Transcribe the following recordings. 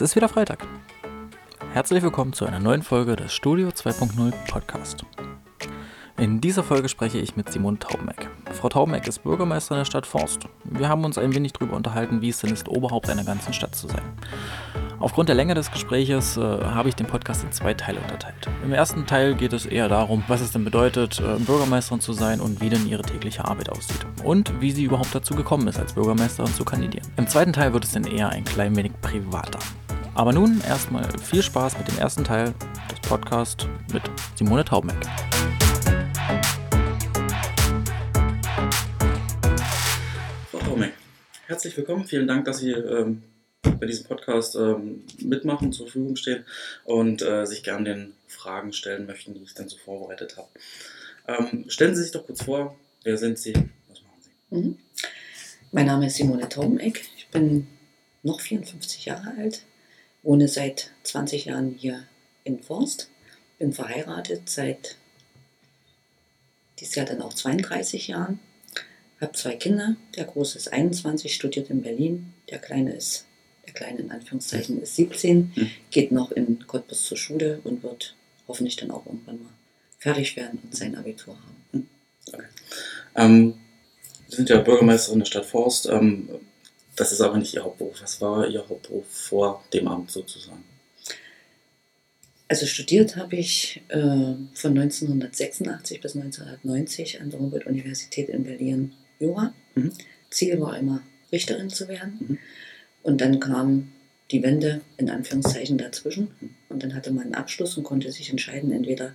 Es ist wieder Freitag. Herzlich willkommen zu einer neuen Folge des Studio 2.0 Podcast. In dieser Folge spreche ich mit Simone Taubeneck. Frau Taubeneck ist Bürgermeisterin der Stadt Forst. Wir haben uns ein wenig darüber unterhalten, wie es denn ist, Oberhaupt einer ganzen Stadt zu sein. Aufgrund der Länge des Gespräches äh, habe ich den Podcast in zwei Teile unterteilt. Im ersten Teil geht es eher darum, was es denn bedeutet, äh, Bürgermeisterin zu sein und wie denn ihre tägliche Arbeit aussieht. Und wie sie überhaupt dazu gekommen ist, als Bürgermeisterin zu kandidieren. Im zweiten Teil wird es dann eher ein klein wenig privater. Aber nun erstmal viel Spaß mit dem ersten Teil des Podcasts mit Simone Taubeneck. Frau Taubeneck, herzlich willkommen. Vielen Dank, dass Sie ähm, bei diesem Podcast ähm, mitmachen, zur Verfügung stehen und äh, sich gerne den Fragen stellen möchten, die ich dann so vorbereitet habe. Ähm, stellen Sie sich doch kurz vor, wer sind Sie, was machen Sie? Mhm. Mein Name ist Simone Taubeneck. Ich bin noch 54 Jahre alt, wohne seit 20 Jahren hier in Forst, bin verheiratet seit dieses Jahr dann auch 32 Jahren, habe zwei Kinder. Der Große ist 21, studiert in Berlin, der Kleine ist der Kleine in Anführungszeichen ist 17, Mhm. geht noch in Cottbus zur Schule und wird hoffentlich dann auch irgendwann mal fertig werden und sein Abitur haben. Ähm, Sie sind ja Bürgermeisterin der Stadt Forst. Ähm, das ist aber nicht Ihr Hauptberuf. Was war Ihr Hauptberuf vor dem Amt sozusagen? Also studiert habe ich äh, von 1986 bis 1990 an der Humboldt-Universität in Berlin Jura. Mhm. Ziel war immer, Richterin zu werden. Mhm. Und dann kam die Wende in Anführungszeichen dazwischen. Mhm. Und dann hatte man einen Abschluss und konnte sich entscheiden, entweder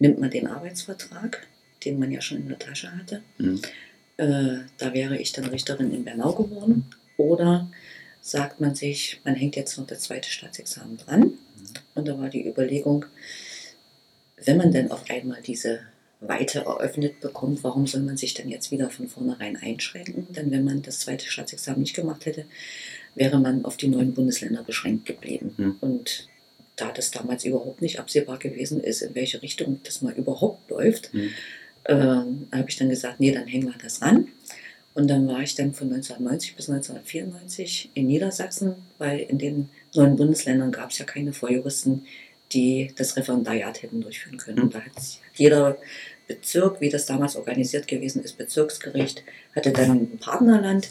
nimmt man den Arbeitsvertrag, den man ja schon in der Tasche hatte. Mhm. Äh, da wäre ich dann Richterin in Bernau geworden. Oder sagt man sich, man hängt jetzt noch das zweite Staatsexamen dran. Und da war die Überlegung, wenn man denn auf einmal diese Weite eröffnet bekommt, warum soll man sich denn jetzt wieder von vornherein einschränken? Denn wenn man das zweite Staatsexamen nicht gemacht hätte, wäre man auf die neuen Bundesländer beschränkt geblieben. Mhm. Und da das damals überhaupt nicht absehbar gewesen ist, in welche Richtung das mal überhaupt läuft, Mhm. Ähm, habe ich dann gesagt, nee, dann hängen wir das ran. Und dann war ich dann von 1990 bis 1994 in Niedersachsen, weil in den neuen Bundesländern gab es ja keine Vorjuristen, die das Referendariat hätten durchführen können. Und da hat jeder Bezirk, wie das damals organisiert gewesen ist, Bezirksgericht, hatte dann ein Partnerland.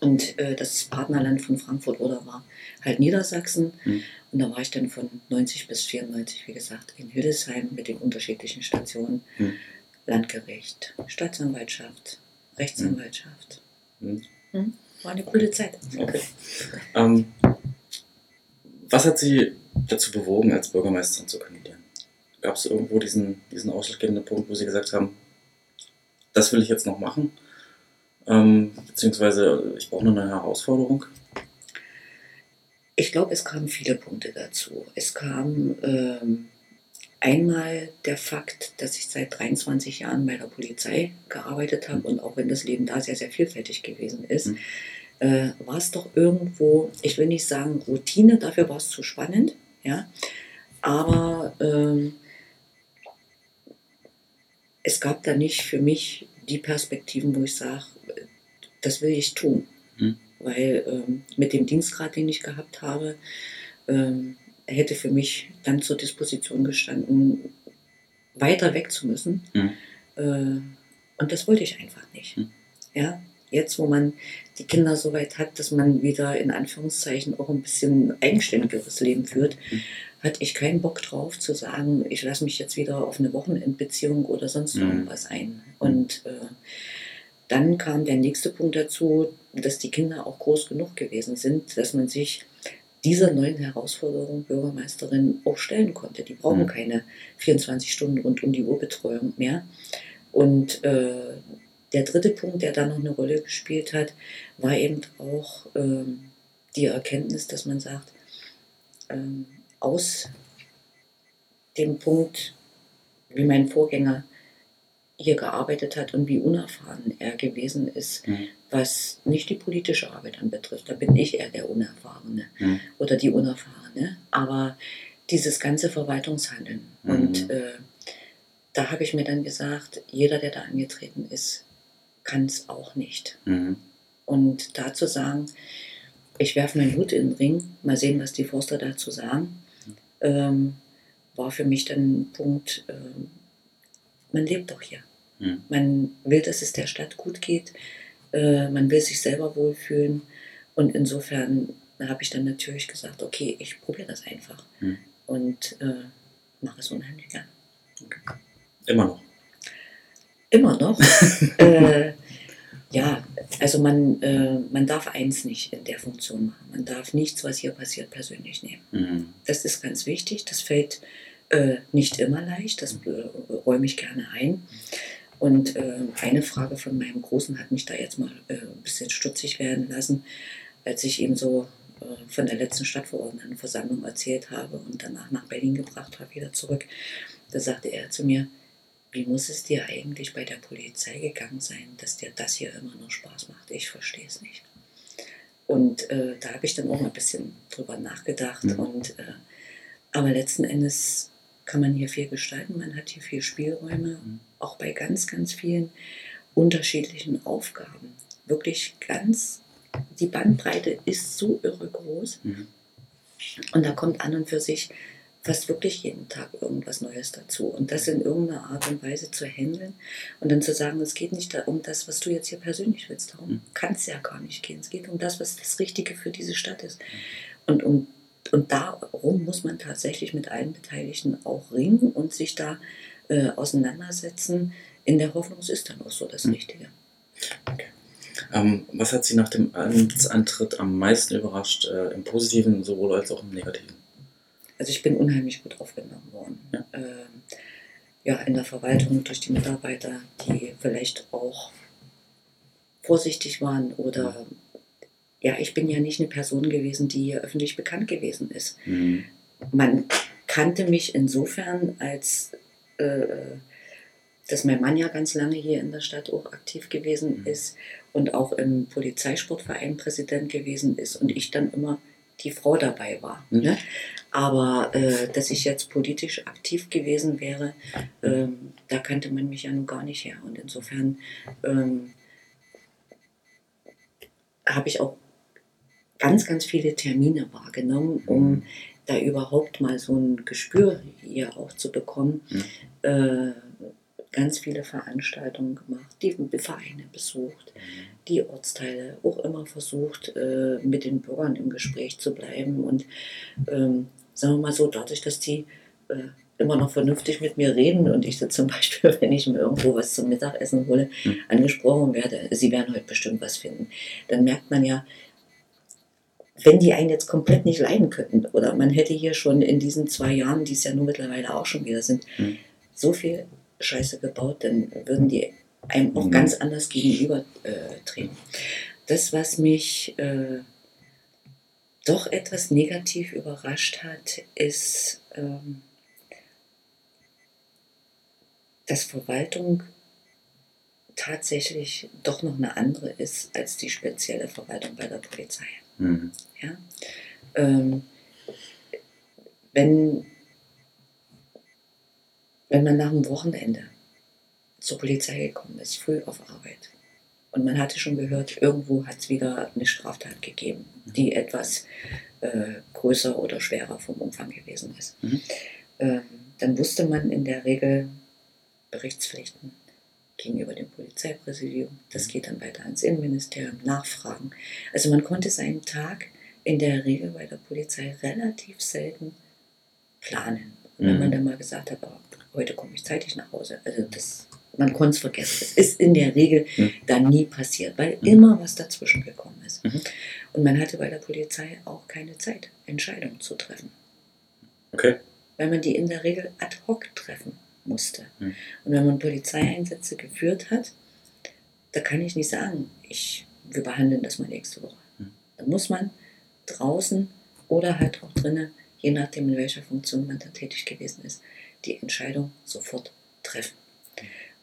Und äh, das Partnerland von Frankfurt oder war halt Niedersachsen. Mhm. Und da war ich dann von 90 bis 94, wie gesagt, in Hildesheim mit den unterschiedlichen Stationen. Mhm. Landgericht, Staatsanwaltschaft, Rechtsanwaltschaft. Mhm. Mhm. War eine coole Zeit. Okay. Ähm, was hat Sie dazu bewogen, als Bürgermeisterin zu kandidieren? Gab es irgendwo diesen, diesen ausschlaggebenden Punkt, wo Sie gesagt haben, das will ich jetzt noch machen? Ähm, beziehungsweise ich brauche eine neue Herausforderung? Ich glaube, es kamen viele Punkte dazu. Es kam ähm, einmal der Fakt, dass ich seit 23 Jahren bei der Polizei gearbeitet habe und auch wenn das Leben da sehr, sehr vielfältig gewesen ist, Mhm. äh, war es doch irgendwo, ich will nicht sagen Routine, dafür war es zu spannend, ja, aber ähm, es gab da nicht für mich die Perspektiven, wo ich sage, das will ich tun. Mhm. Weil ähm, mit dem Dienstgrad, den ich gehabt habe, ähm, hätte für mich dann zur Disposition gestanden, weiter weg zu müssen. Mhm. Äh, und das wollte ich einfach nicht. Mhm. Ja, jetzt, wo man die Kinder so weit hat, dass man wieder in Anführungszeichen auch ein bisschen eigenständigeres Leben führt, Mhm. hatte ich keinen Bock drauf zu sagen, ich lasse mich jetzt wieder auf eine Wochenendbeziehung oder sonst Mhm. irgendwas ein. Und äh, dann kam der nächste Punkt dazu, dass die Kinder auch groß genug gewesen sind, dass man sich dieser neuen Herausforderung Bürgermeisterin auch stellen konnte. Die brauchen Mhm. keine 24 Stunden rund um die Uhr Betreuung mehr. Und äh, der dritte Punkt, der da noch eine Rolle gespielt hat, war eben auch ähm, die Erkenntnis, dass man sagt, ähm, aus dem Punkt, wie mein Vorgänger hier gearbeitet hat und wie unerfahren er gewesen ist, Mhm. was nicht die politische Arbeit anbetrifft. Da bin ich eher der Unerfahrene Mhm. oder die Unerfahrene. Aber dieses ganze Verwaltungshandeln. Mhm. Und äh, da habe ich mir dann gesagt, jeder, der da angetreten ist, kann es auch nicht. Mhm. Und da zu sagen, ich werfe meinen Hut in den Ring, mal sehen, was die Forster dazu sagen. Ähm, war für mich dann ein Punkt, ähm, man lebt doch hier. Mhm. Man will, dass es der Stadt gut geht. Äh, man will sich selber wohlfühlen. Und insofern habe ich dann natürlich gesagt, okay, ich probiere das einfach. Mhm. Und äh, mache es unheimlich gern. Immer noch. Immer noch. äh, ja, also man, äh, man darf eins nicht in der Funktion machen. Man darf nichts, was hier passiert, persönlich nehmen. Mhm. Das ist ganz wichtig. Das fällt äh, nicht immer leicht. Das äh, räume ich gerne ein. Und äh, eine Frage von meinem Großen hat mich da jetzt mal äh, ein bisschen stutzig werden lassen, als ich ihm so äh, von der letzten Stadtverordnetenversammlung erzählt habe und danach nach Berlin gebracht habe, wieder zurück. Da sagte er zu mir, wie muss es dir eigentlich bei der Polizei gegangen sein, dass dir das hier immer noch Spaß macht? Ich verstehe es nicht. Und äh, da habe ich dann auch mal ein bisschen drüber nachgedacht. Mhm. Und, äh, aber letzten Endes kann man hier viel gestalten, man hat hier viel Spielräume, Mhm. auch bei ganz, ganz vielen unterschiedlichen Aufgaben. Wirklich ganz, die Bandbreite ist so irre groß. Mhm. Und da kommt an und für sich fast wirklich jeden Tag irgendwas Neues dazu. Und das in irgendeiner Art und Weise zu handeln und dann zu sagen, es geht nicht um das, was du jetzt hier persönlich willst. Darum Mhm. kann es ja gar nicht gehen. Es geht um das, was das Richtige für diese Stadt ist. Und, um, und darum muss man tatsächlich mit allen Beteiligten auch ringen und sich da äh, auseinandersetzen. In der Hoffnung, es ist dann auch so das Mhm. Richtige. Ähm, was hat Sie nach dem Amtsantritt am meisten überrascht, äh, im Positiven sowohl als auch im Negativen? Also ich bin unheimlich gut aufgenommen worden. Ja. Ähm, ja, in der Verwaltung durch die Mitarbeiter, die vielleicht auch vorsichtig waren oder ja, ich bin ja nicht eine Person gewesen, die hier öffentlich bekannt gewesen ist. Mhm. Man kannte mich insofern, als äh, dass mein Mann ja ganz lange hier in der Stadt auch aktiv gewesen Mhm. ist und auch im Polizeisportverein Präsident gewesen ist und ich dann immer die Frau dabei war. Mhm. Ne? Aber äh, dass ich jetzt politisch aktiv gewesen wäre, ähm, da kannte man mich ja nun gar nicht her. Und insofern ähm, habe ich auch ganz, ganz viele Termine wahrgenommen, um da überhaupt mal so ein Gespür hier auch zu bekommen. Mhm. Äh, ganz viele Veranstaltungen gemacht, die Vereine besucht, die Ortsteile auch immer versucht, äh, mit den Bürgern im Gespräch zu bleiben. Und ähm, sagen wir mal so, dadurch, dass die äh, immer noch vernünftig mit mir reden und ich zum Beispiel, wenn ich mir irgendwo was zum Mittagessen hole, Mhm. angesprochen werde, sie werden heute bestimmt was finden, dann merkt man ja, wenn die einen jetzt komplett nicht leiden könnten oder man hätte hier schon in diesen zwei Jahren, die es ja nun mittlerweile auch schon wieder sind, Mhm. so viel Scheiße gebaut, dann würden die einem auch Mhm. ganz anders gegenüber äh, treten. Das, was mich äh, doch etwas negativ überrascht hat, ist, ähm, dass Verwaltung tatsächlich doch noch eine andere ist als die spezielle Verwaltung bei der Polizei. Mhm. Ja? Ähm, wenn, wenn man nach dem Wochenende zur Polizei gekommen ist, früh auf Arbeit, und man hatte schon gehört, irgendwo hat es wieder eine Straftat gegeben, die etwas äh, größer oder schwerer vom Umfang gewesen ist, Mhm. ähm, dann wusste man in der Regel Berichtspflichten gegenüber dem Polizeipräsidium. Das geht dann weiter ans Innenministerium, Nachfragen. Also man konnte seinen Tag in der Regel bei der Polizei relativ selten planen. Und wenn Mhm. man dann mal gesagt hat, oh, heute komme ich zeitig nach Hause, also das, man konnte es vergessen. Es ist in der Regel Mhm. dann nie passiert, weil Mhm. immer was dazwischen gekommen ist. Mhm. Und man hatte bei der Polizei auch keine Zeit, Entscheidungen zu treffen Okay. weil man die in der Regel ad hoc treffen musste. Mhm. Und wenn man Polizeieinsätze geführt hat, da kann ich nicht sagen, ich, wir behandeln das mal nächste Woche. Mhm. Dann muss man draußen oder halt auch drinnen, je nachdem in welcher Funktion man da tätig gewesen ist, die Entscheidung sofort treffen.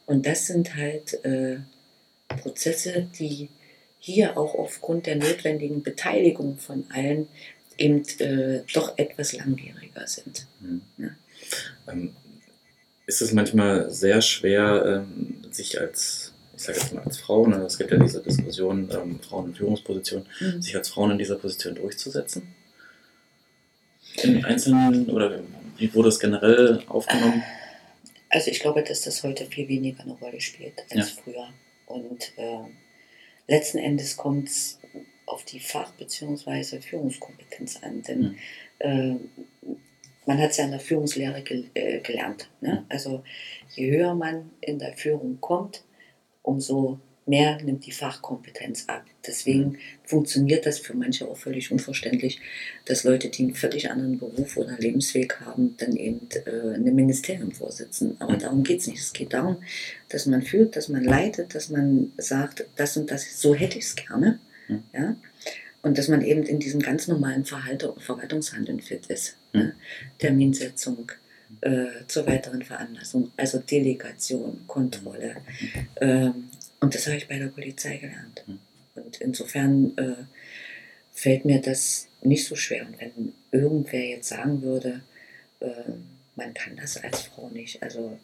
Und das sind halt äh, Prozesse, die hier auch aufgrund der notwendigen Beteiligung von allen eben äh, doch etwas langwieriger sind. Mhm. Ja. Ähm, ist es manchmal sehr schwer, ähm, sich als ich sage jetzt mal als Frau, ne, es gibt ja diese Diskussion, ähm, Frauen in Führungspositionen, Mhm. sich als Frauen in dieser Position durchzusetzen? In einzelnen, oder wie wurde es generell aufgenommen? Also ich glaube, dass das heute viel weniger eine Rolle spielt als früher. Und äh, letzten Endes kommt es auf die Fach- bzw. Führungskompetenz an. Denn Mhm. äh, man hat es ja in der Führungslehre gel äh, gelernt. Ne? Also je höher man in der Führung kommt, umso mehr nimmt die Fachkompetenz ab. Deswegen funktioniert das für manche auch völlig unverständlich, dass Leute, die einen völlig anderen Beruf oder Lebensweg haben, dann eben äh, in einem Ministerium vorsitzen. Aber darum geht es nicht. Es geht darum, dass man führt, dass man leitet, dass man sagt, das und das, so hätte ich es gerne. Mhm. Ja? Und dass man eben in diesem ganz normalen Verhalte, Verwaltungshandeln fit ist. Mhm. Ne? Terminsetzung, äh, zur weiteren Veranlassung, also Delegation, Kontrolle. Ähm, und das habe ich bei der Polizei gelernt. Mhm. Und insofern äh, fällt mir das nicht so schwer. Und wenn irgendwer jetzt sagen würde, äh, man kann das als Frau nicht, also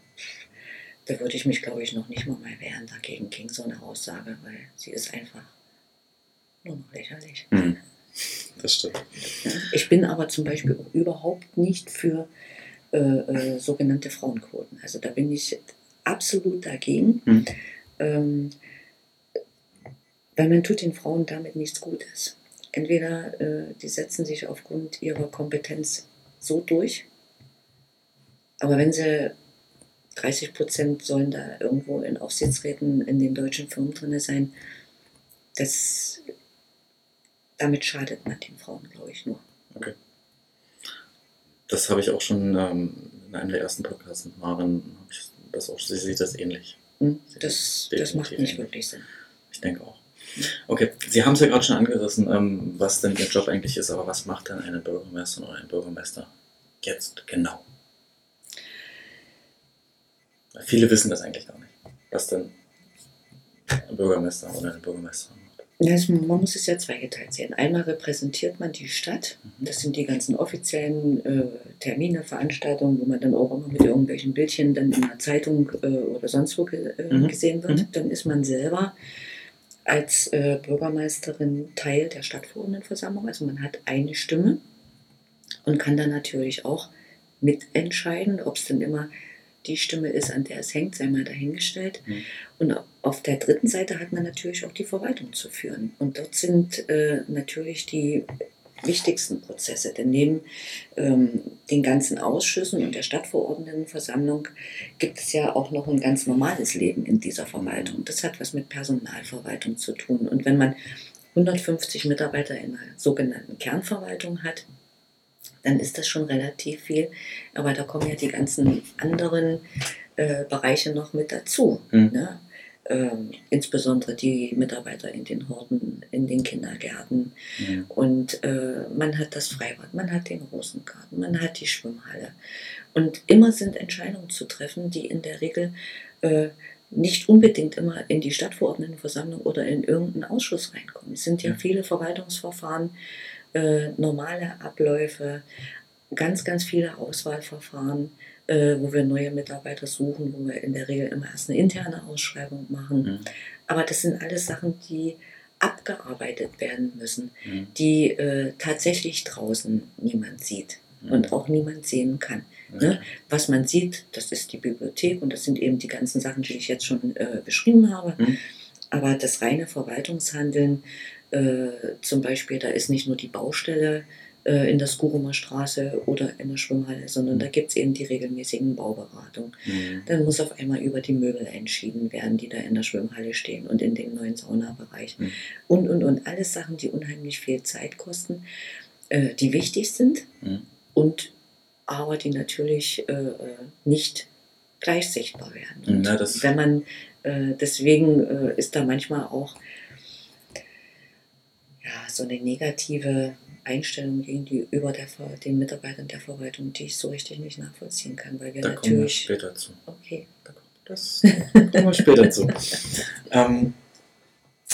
da würde ich mich, glaube ich, noch nicht mal mal wehren dagegen gegen so eine Aussage, weil sie ist einfach nur noch lächerlich. Hm. Das stimmt. Ich bin aber zum Beispiel auch überhaupt nicht für äh, äh, sogenannte Frauenquoten. Also da bin ich absolut dagegen, Hm. ähm, weil man tut den Frauen damit nichts Gutes. Entweder äh, die setzen sich aufgrund ihrer Kompetenz so durch, aber wenn sie 30 Prozent sollen da irgendwo in Aufsichtsräten in den deutschen Firmen drin sein, das, damit schadet man den Frauen, glaube ich, nur. Das habe ich auch schon ähm, in einem der ersten Podcasts mit Maren, das auch, sie sieht das ähnlich. Hm? Sie Das, das macht nicht ähnlich. wirklich Sinn. Ich denke auch. Okay, Sie haben es ja gerade schon angerissen, ähm, was denn Ihr Job eigentlich ist, aber was macht denn eine Bürgermeisterin oder ein Bürgermeister jetzt genau? Viele wissen das eigentlich gar nicht, was denn ein Bürgermeister oder eine Bürgermeisterin es- man muss es ja zweigeteilt sehen. Einmal repräsentiert man die Stadt. Mhm. Das sind die ganzen offiziellen äh, Termine, Veranstaltungen, wo man dann auch immer mit irgendwelchen Bildchen dann in der Zeitung äh, oder sonst wo ge äh, Mhm. gesehen wird. Mhm. Dann ist man selber als äh, Bürgermeisterin Teil der Stadtverordnetenversammlung. Also man hat eine Stimme und kann dann natürlich auch mitentscheiden, ob es denn immer die Stimme ist, an der es hängt, sei mal dahingestellt. Mhm. Und auf der dritten Seite hat man natürlich auch die Verwaltung zu führen. Und dort sind äh, natürlich die wichtigsten Prozesse. Denn neben ähm, den ganzen Ausschüssen und der Stadtverordnetenversammlung gibt es ja auch noch ein ganz normales Leben in dieser Verwaltung. Das hat was mit Personalverwaltung zu tun. Und wenn man 150 Mitarbeiter in einer sogenannten Kernverwaltung hat, dann ist das schon relativ viel. Aber da kommen ja die ganzen anderen äh, Bereiche noch mit dazu. Mhm. Ne? Ähm, insbesondere die Mitarbeiter in den Horten, in den Kindergärten. Mhm. Und äh, man hat das Freibad, man hat den Rosengarten, man hat die Schwimmhalle. Und immer sind Entscheidungen zu treffen, die in der Regel äh, nicht unbedingt immer in die Stadtverordnetenversammlung oder in irgendeinen Ausschuss reinkommen. Es sind ja Ja. viele Verwaltungsverfahren, äh, normale Abläufe, ganz, ganz viele Auswahlverfahren, äh, wo wir neue Mitarbeiter suchen, wo wir in der Regel immer erst eine interne Ausschreibung machen. Mhm. Aber das sind alles Sachen, die abgearbeitet werden müssen, Mhm. die äh, tatsächlich draußen niemand sieht Mhm. und auch niemand sehen kann. Ne? Was man sieht, das ist die Bibliothek und das sind eben die ganzen Sachen, die ich jetzt schon äh, beschrieben habe. Mhm. Aber das reine Verwaltungshandeln, äh, zum Beispiel, da ist nicht nur die Baustelle äh, in der Skurumer Straße oder in der Schwimmhalle, sondern da gibt es eben die regelmäßigen Bauberatungen. Mhm. Dann muss auf einmal über die Möbel entschieden werden, die da in der Schwimmhalle stehen und in dem neuen Saunabereich. Mhm. Und, und, und. Alles Sachen, die unheimlich viel Zeit kosten, äh, die wichtig sind Mhm. und aber die natürlich äh, äh, nicht gleich sichtbar werden. Na, wenn man, äh, deswegen ist da manchmal auch ja, so eine negative Einstellung gegenüber der, den Mitarbeitern der Verwaltung, die ich so richtig nicht nachvollziehen kann, weil wir Da kommen wir natürlich. später zu. Okay. Da kommt- Das kommen wir später zu. Ähm,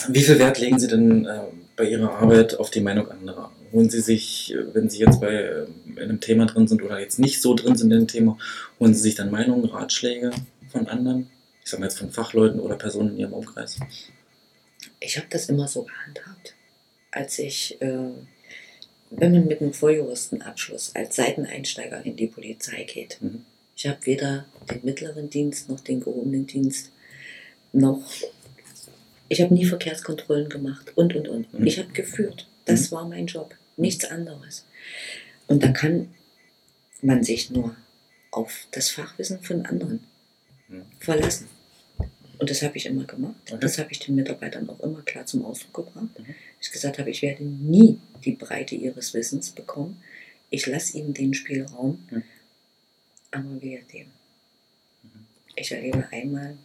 wie viel Wert legen Sie denn ähm, bei Ihrer Arbeit auf die Meinung anderer? Holen Sie sich, äh, wenn Sie jetzt bei in einem Thema drin sind oder jetzt nicht so drin sind in dem Thema, holen Sie sich dann Meinungen, Ratschläge von anderen? Ich ich sag mal jetzt von Fachleuten oder Personen in ihrem Umkreis? Ich habe das immer so gehandhabt. Als ich, äh, wenn man mit einem Vorjuristenabschluss als Seiteneinsteiger in die Polizei geht, Mhm. ich habe weder den mittleren Dienst noch den gehobenen Dienst noch, ich habe nie Verkehrskontrollen gemacht und, und, und. Mhm. Ich habe geführt. Das war mein Job, nichts anderes. Und da kann man sich nur auf das Fachwissen von anderen Mhm. verlassen. Und das habe ich immer gemacht. Okay. Das habe ich den Mitarbeitern auch immer klar zum Ausdruck gebracht. Mhm. Ich gesagt habe, ich werde nie die Breite ihres Wissens bekommen. Ich lasse ihnen den Spielraum, Mhm. aber wehe dem. Mhm. Ich erlebe einmal,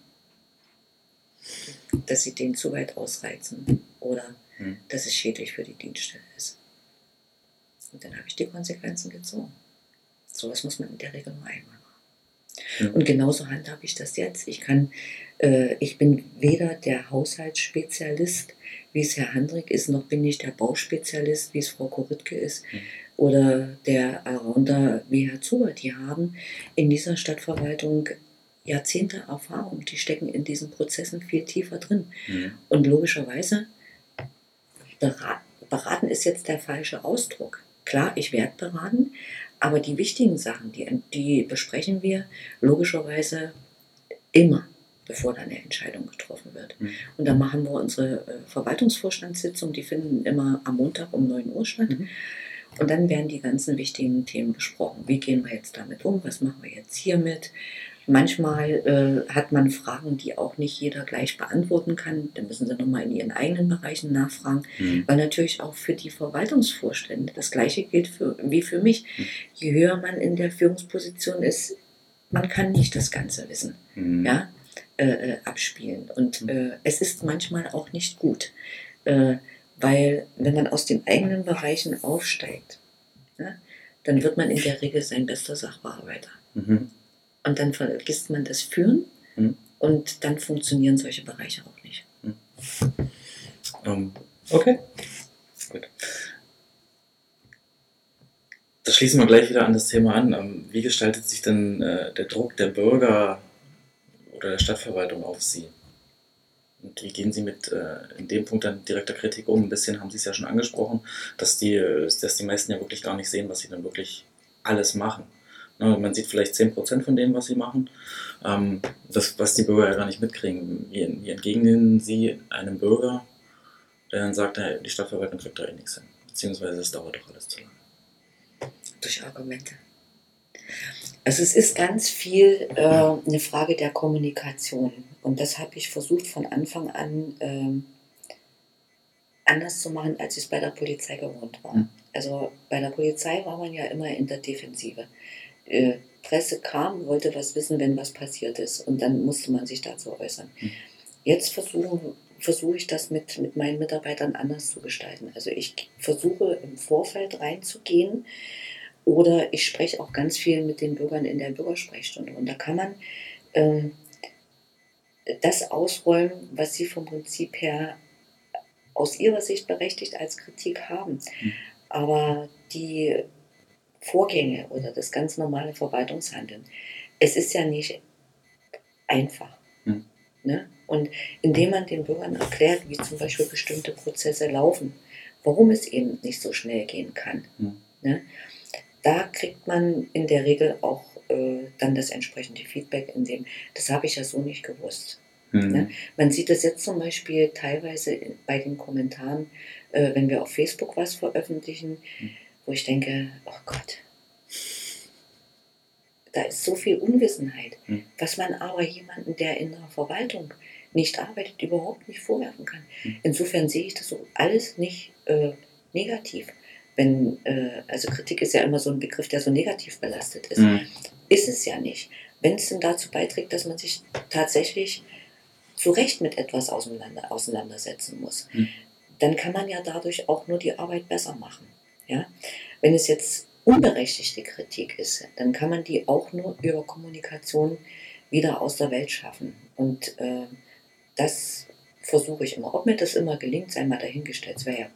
dass sie den zu weit ausreizen oder Mhm. dass es schädlich für die Dienststelle ist. Und dann habe ich die Konsequenzen gezogen. Sowas muss man in der Regel nur einmal Ja. Und genauso handhabe ich das jetzt. Ich kann, äh, ich bin weder der Haushaltsspezialist, wie es Herr Handrick ist, noch bin ich der Bauspezialist, wie es Frau Koritke ist, Mhm. oder der Allrounder wie Herr Zuber. Die haben in dieser Stadtverwaltung Jahrzehnte Erfahrung. Die stecken in diesen Prozessen viel tiefer drin. Mhm. Und logischerweise, bera- beraten ist jetzt der falsche Ausdruck. Klar, ich werde beraten, aber die wichtigen Sachen, die, die besprechen wir logischerweise immer, bevor dann eine Entscheidung getroffen wird. Mhm. Und dann machen wir unsere äh, Verwaltungsvorstandssitzung, die finden immer am Montag um 9 Uhr statt. Mhm. Und dann werden die ganzen wichtigen Themen besprochen. Wie gehen wir jetzt damit um? Was machen wir jetzt hiermit? Manchmal äh, hat man Fragen, die auch nicht jeder gleich beantworten kann. Da müssen sie nochmal in ihren eigenen Bereichen nachfragen. Mhm. Weil natürlich auch für die Verwaltungsvorstände das Gleiche gilt für, wie für mich. Je höher man in der Führungsposition ist, man kann nicht das Ganze wissen, Mhm. ja, äh, äh, abspielen. Und äh, es ist manchmal auch nicht gut, äh, weil wenn man aus den eigenen Bereichen aufsteigt, ja, dann wird man in der Regel sein bester Sachbearbeiter. Mhm. Und dann vergisst man das Führen Mhm. und dann funktionieren solche Bereiche auch nicht. Ähm, okay. Gut. Das schließen wir gleich wieder an das Thema an. Ähm, wie gestaltet sich denn äh, der Druck der Bürger oder der Stadtverwaltung auf Sie? Und wie gehen Sie mit äh, in dem Punkt dann direkter Kritik um? Ein bisschen haben Sie es ja schon angesprochen, dass die, dass die meisten ja wirklich gar nicht sehen, was sie dann wirklich alles machen. Man sieht vielleicht 10% von dem, was sie machen, ähm, das, was die Bürger ja gar nicht mitkriegen. Wie, entgegnen Sie einem Bürger, der dann sagt, die Stadtverwaltung kriegt da eh nichts hin. Beziehungsweise es dauert doch alles zu lange. durch Argumente. Also es ist ganz viel äh, eine Frage der Kommunikation. Und das habe ich versucht von Anfang an ähm, anders zu machen, als ich es bei der Polizei gewohnt war. Mhm. Also bei der Polizei war man ja immer in der Defensive. Äh, Presse kam, wollte was wissen, wenn was passiert ist. Und dann musste man sich dazu äußern. Mhm. Jetzt versuche versuche ich das mit, mit meinen Mitarbeitern anders zu gestalten. Also ich versuche im Vorfeld reinzugehen, oder ich spreche auch ganz viel mit den Bürgern in der Bürgersprechstunde. Und da kann man ähm, das ausräumen, was sie vom Prinzip her aus ihrer Sicht berechtigt als Kritik haben. Mhm. Aber die Vorgänge oder das ganz normale Verwaltungshandeln, es ist ja nicht einfach. Mhm. Ne? Und indem man den Bürgern erklärt, wie zum Beispiel bestimmte Prozesse laufen, warum es eben nicht so schnell gehen kann, Mhm. ne? da kriegt man in der Regel auch äh, dann das entsprechende Feedback, in dem, das habe ich ja so nicht gewusst. Mhm. Ne? Man sieht es jetzt zum Beispiel teilweise in- bei den Kommentaren, äh, wenn wir auf Facebook was veröffentlichen, Mhm. Wo ich denke, oh Gott, da ist so viel Unwissenheit, Mhm. was man aber jemanden, der in der Verwaltung nicht arbeitet, überhaupt nicht vorwerfen kann. Mhm. Insofern sehe ich das so alles nicht äh, negativ. Wenn, äh, also Kritik ist ja immer so ein Begriff, der so negativ belastet ist. Mhm. Ist es ja nicht. Wenn es denn dazu beiträgt, dass man sich tatsächlich zu Recht mit etwas auseinander, auseinandersetzen muss, Mhm. dann kann man ja dadurch auch nur die Arbeit besser machen. Ja? Wenn es jetzt unberechtigte Kritik ist, dann kann man die auch nur über Kommunikation wieder aus der Welt schaffen. Und äh, das versuche ich immer. Ob mir das immer gelingt, sei mal dahingestellt. Es wäre ja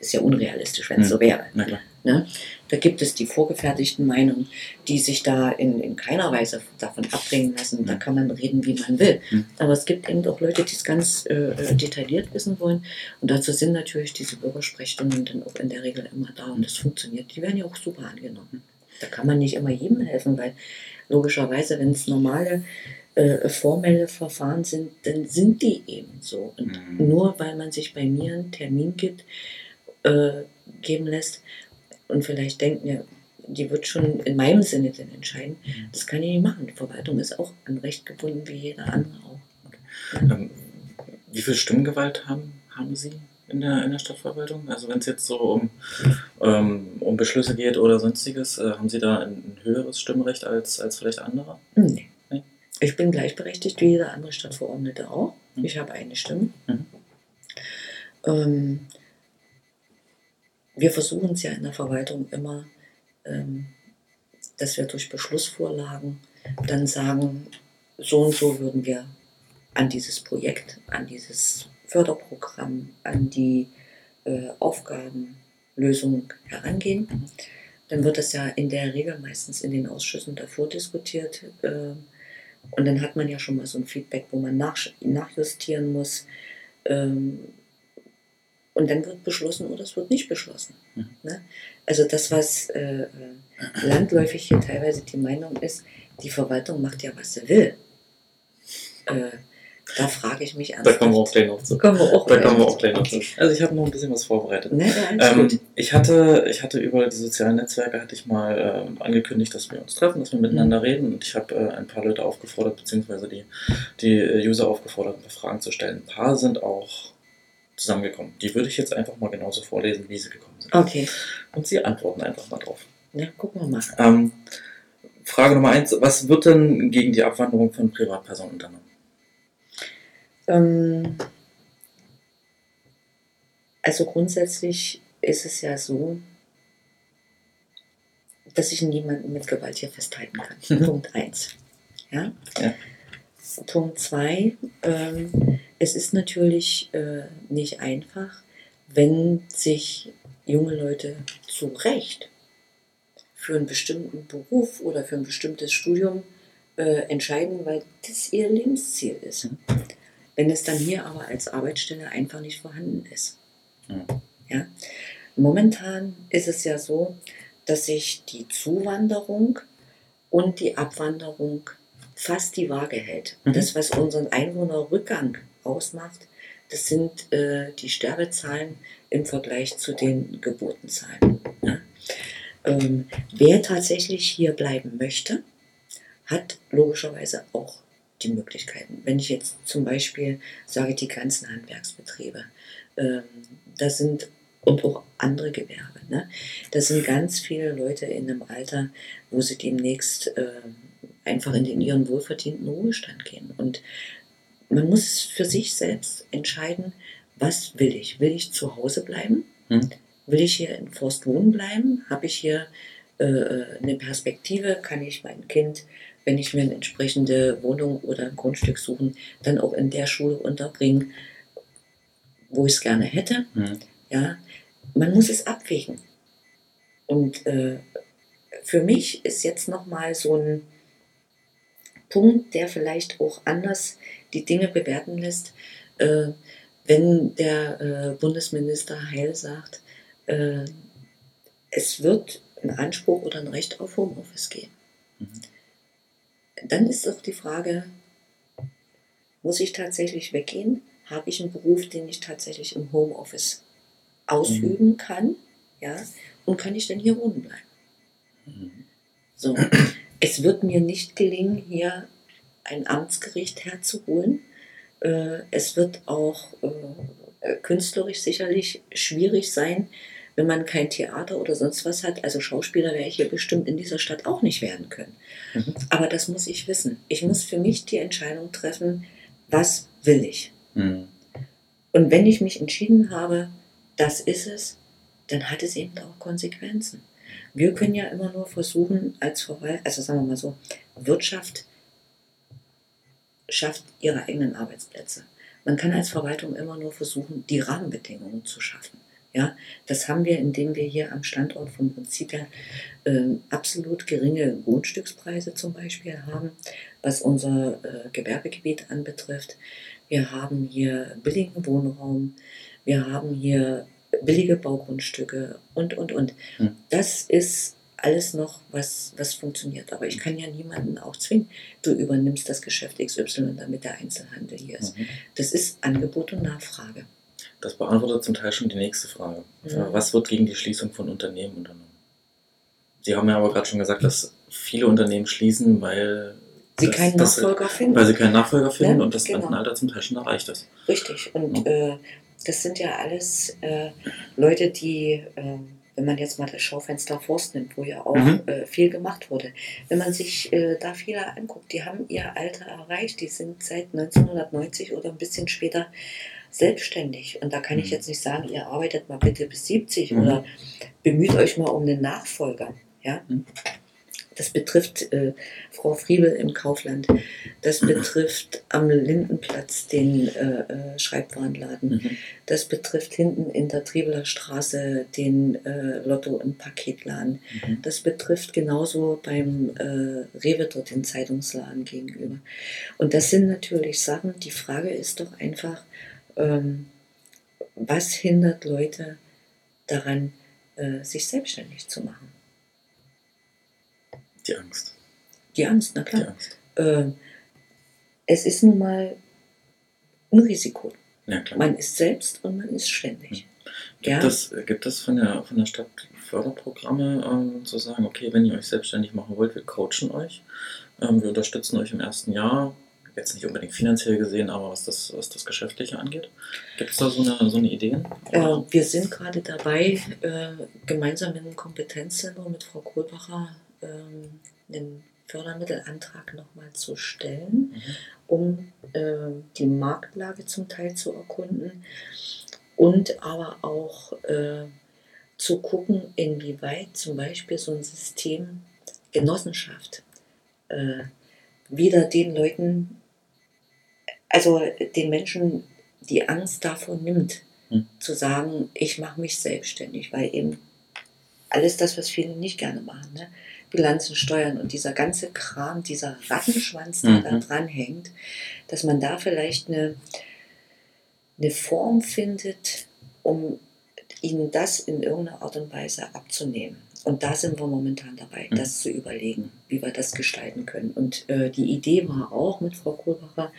ist ja unrealistisch, wenn es Mhm. so wäre. Na klar. Ne? Da gibt es die vorgefertigten Meinungen, die sich da in, in keiner Weise davon abbringen lassen. Da Mhm. kann man reden, wie man will. Mhm. Aber es gibt eben auch Leute, die es ganz äh, äh, detailliert wissen wollen. Und dazu sind natürlich diese Bürgersprechstunden dann auch in der Regel immer da. Und das funktioniert. Die werden ja auch super angenommen. Da kann man nicht immer jedem helfen, weil logischerweise, wenn es normale äh, formelle Verfahren sind, dann sind die eben so. Und Mhm. nur weil man sich bei mir einen Termin gibt, äh, geben lässt und vielleicht denkt, ja, die wird schon in meinem Sinne dann entscheiden, Mhm. das kann ich nicht machen. Die Verwaltung ist auch an Recht gebunden, wie jeder andere auch. Ähm, wie viel Stimmgewalt haben, haben Sie in der, in der Stadtverwaltung? Also wenn es jetzt so um, ähm, um Beschlüsse geht oder sonstiges, äh, haben Sie da ein, ein höheres Stimmrecht als, als vielleicht andere? Nee. Nee? Ich bin gleichberechtigt wie jeder andere Stadtverordnete auch. Mhm. Ich habe eine Stimme. Mhm. Ähm, wir versuchen es ja in der Verwaltung immer, ähm, dass wir durch Beschlussvorlagen dann sagen, so und so würden wir an dieses Projekt, an dieses Förderprogramm, an die äh, Aufgabenlösung herangehen. Dann wird das ja in der Regel meistens in den Ausschüssen davor diskutiert. Äh, und dann hat man ja schon mal so ein Feedback, wo man nach, nachjustieren muss. Ähm, und dann wird beschlossen oder es wird nicht beschlossen. Mhm. Ne? Also das, was äh, äh, landläufig hier teilweise die Meinung ist, die Verwaltung macht ja, was sie will. Äh, da frage ich mich Da ernsthaft. kommen wir auch gleich noch zu. Kommen wir auch Da kommen wir auch gleich noch zu. Also ich habe noch ein bisschen was vorbereitet. Ne, alles Ähm, ich, hatte, ich hatte über die sozialen Netzwerke hatte ich mal ähm, angekündigt, dass wir uns treffen, dass wir miteinander reden und ich habe äh, ein paar Leute aufgefordert, beziehungsweise die, die äh, User aufgefordert, ein paar Fragen zu stellen. Ein paar sind auch zusammengekommen. Die würde ich jetzt einfach mal genauso vorlesen, wie sie gekommen sind. Okay, Und sie antworten einfach mal drauf. ja, gucken wir mal. Ähm, Frage Nummer eins, was wird denn gegen die Abwanderung von Privatpersonen unternommen? Ähm, also grundsätzlich ist es ja so, dass ich niemanden mit Gewalt hier festhalten kann. Punkt eins. Ja? Ja. Punkt zwei, ähm, es ist natürlich äh, nicht einfach, wenn sich junge Leute zu Recht für einen bestimmten Beruf oder für ein bestimmtes Studium äh, entscheiden, weil das ihr Lebensziel ist. Mhm. Wenn es dann hier aber als Arbeitsstelle einfach nicht vorhanden ist. Mhm. Ja? Momentan ist es ja so, dass sich die Zuwanderung und die Abwanderung fast die Waage hält. Mhm. Das, was unseren Einwohnerrückgang ausmacht, das sind äh, die Sterbezahlen im Vergleich zu den Geburtenzahlen. Ja? Ähm, wer tatsächlich hier bleiben möchte, hat logischerweise auch die Möglichkeiten. Wenn ich jetzt zum Beispiel sage, die ganzen Handwerksbetriebe, ähm, da sind und auch andere Gewerbe. Ne? Da sind ganz viele Leute in einem Alter, wo sie demnächst ähm, einfach in den ihren wohlverdienten Ruhestand gehen. Und man muss für sich selbst entscheiden, was will ich? Will ich zu Hause bleiben? Hm. Will ich hier in Forst wohnen bleiben? Habe ich hier äh, eine Perspektive? Kann ich mein Kind, wenn ich mir eine entsprechende Wohnung oder ein Grundstück suchen, dann auch in der Schule unterbringen, wo ich es gerne hätte? Mhm. Ja, man muss es abwägen. Und äh, für mich ist jetzt nochmal so ein Punkt, der vielleicht auch anders die Dinge bewerten lässt, äh, wenn der äh, Bundesminister Heil sagt, äh, es wird ein Anspruch oder ein Recht auf Homeoffice geben. Mhm. Dann ist doch die Frage, muss ich tatsächlich weggehen? Habe ich einen Beruf, den ich tatsächlich im Homeoffice ausüben kann? Ja? Und kann ich denn hier wohnen bleiben? Mhm. So. Es wird mir nicht gelingen, hier ein Amtsgericht herzuholen. Äh, es wird auch äh, künstlerisch sicherlich schwierig sein, wenn man kein Theater oder sonst was hat. Also Schauspieler werde ich hier bestimmt in dieser Stadt auch nicht werden können. Mhm. Aber das muss ich wissen. Ich muss für mich die Entscheidung treffen, was will ich. Mhm. Und wenn ich mich entschieden habe, das ist es, dann hat es eben auch Konsequenzen. Wir können ja immer nur versuchen, als Verwaltung, also sagen wir mal so, Wirtschaft schafft ihre eigenen Arbeitsplätze. Man kann als Verwaltung immer nur versuchen, die Rahmenbedingungen zu schaffen. Ja, das haben wir, indem wir hier am Standort vom Prinzip her ähm, absolut geringe Grundstückspreise zum Beispiel haben, was unser äh, Gewerbegebiet anbetrifft. Wir haben hier billigen Wohnraum, wir haben hier billige Baugrundstücke und, und, und. Hm. Das ist alles noch, was, was funktioniert. Aber ich kann ja niemanden auch zwingen. Du übernimmst das Geschäft XY, damit der Einzelhandel hier ist. Mhm. Das ist Angebot und Nachfrage. Das beantwortet zum Teil schon die nächste Frage. Mhm. Was wird gegen die Schließung von Unternehmen unternommen? Sie haben ja aber gerade schon gesagt, dass viele Unternehmen schließen, weil Sie das- keinen das- Nachfolger finden. Weil sie keinen Nachfolger finden Ja, und das genau. Rentenalter zum Teil schon erreicht ist. Richtig. Und äh, das sind ja alles äh, Leute, die, äh, wenn man jetzt mal das Schaufenster Forst nimmt, wo ja auch Mhm. äh, viel gemacht wurde, wenn man sich äh, da viele anguckt, die haben ihr Alter erreicht, die sind seit 1990 oder ein bisschen später selbstständig. Und da kann ich Mhm. jetzt nicht sagen, ihr arbeitet mal bitte bis 70 Mhm. oder bemüht euch mal um einen Nachfolger. Ja? Das betrifft äh, Frau Friebel im Kaufland. Das betrifft am Lindenplatz den äh, äh, Schreibwarenladen. Mhm. Das betrifft hinten in der Triebeler Straße den äh, Lotto- und Paketladen. Mhm. Das betrifft genauso beim äh, Rewe dort den Zeitungsladen gegenüber. Und das sind natürlich Sachen, die Frage ist doch einfach, ähm, was hindert Leute daran, äh, sich selbstständig zu machen? Die Angst. Die Angst, na klar. Angst. Ähm, es ist nun mal ein Risiko. Ja, klar. Man ist selbst und man ist ständig. Gibt, es, gibt es von der, von der Stadt Förderprogramme, ähm, zu sagen, okay, wenn ihr euch selbstständig machen wollt, wir coachen euch, ähm, wir unterstützen euch im ersten Jahr, jetzt nicht unbedingt finanziell gesehen, aber was das, was das Geschäftliche angeht? Gibt es da so eine, so eine Ideen? Äh, wir sind gerade dabei, äh, gemeinsam mit dem Kompetenzzentrum mit Frau Kohlbacher ähm, einen Fördermittelantrag nochmal zu stellen, Mhm. um äh, die Marktlage zum Teil zu erkunden und aber auch äh, zu gucken, inwieweit zum Beispiel so ein System Genossenschaft äh, wieder den Leuten, also den Menschen die Angst davor nimmt, Hm. zu sagen, ich mache mich selbstständig, weil eben alles das, was viele nicht gerne machen, ne? Bilanzen, Steuern und dieser ganze Kram, dieser Rattenschwanz, der Mhm. da dran hängt, dass man da vielleicht eine, eine Form findet, um ihnen das in irgendeiner Art und Weise abzunehmen. Und da sind wir momentan dabei, Mhm. das zu überlegen, wie wir das gestalten können. Und äh, die Idee war auch mit Frau Kohlbacher,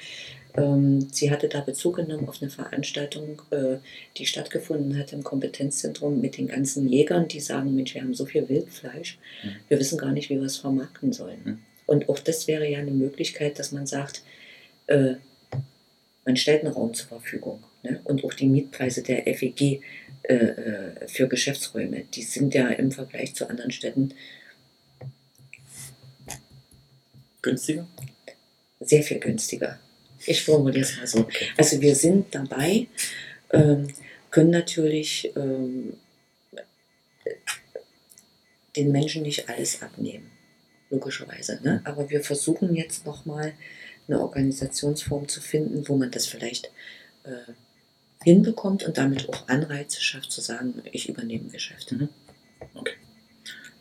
sie hatte da Bezug genommen auf eine Veranstaltung, äh, die stattgefunden hat im Kompetenzzentrum mit den ganzen Jägern, die sagen, Mensch, wir haben so viel Wildfleisch, Mhm. wir wissen gar nicht, wie wir es vermarkten sollen. Mhm. Und auch das wäre ja eine Möglichkeit, dass man sagt, äh, man stellt einen Raum zur Verfügung. Ne? Und auch die Mietpreise der FEG äh, für Geschäftsräume, die sind ja im Vergleich zu anderen Städten Günstiger? sehr viel günstiger. Ich formuliere es mal so. Okay. Also wir sind dabei, ähm, können natürlich ähm, den Menschen nicht alles abnehmen, logischerweise. Ne? Aber wir versuchen jetzt nochmal eine Organisationsform zu finden, wo man das vielleicht äh, hinbekommt und damit auch Anreize schafft, zu sagen, ich übernehme ein Geschäft. Mhm. Okay.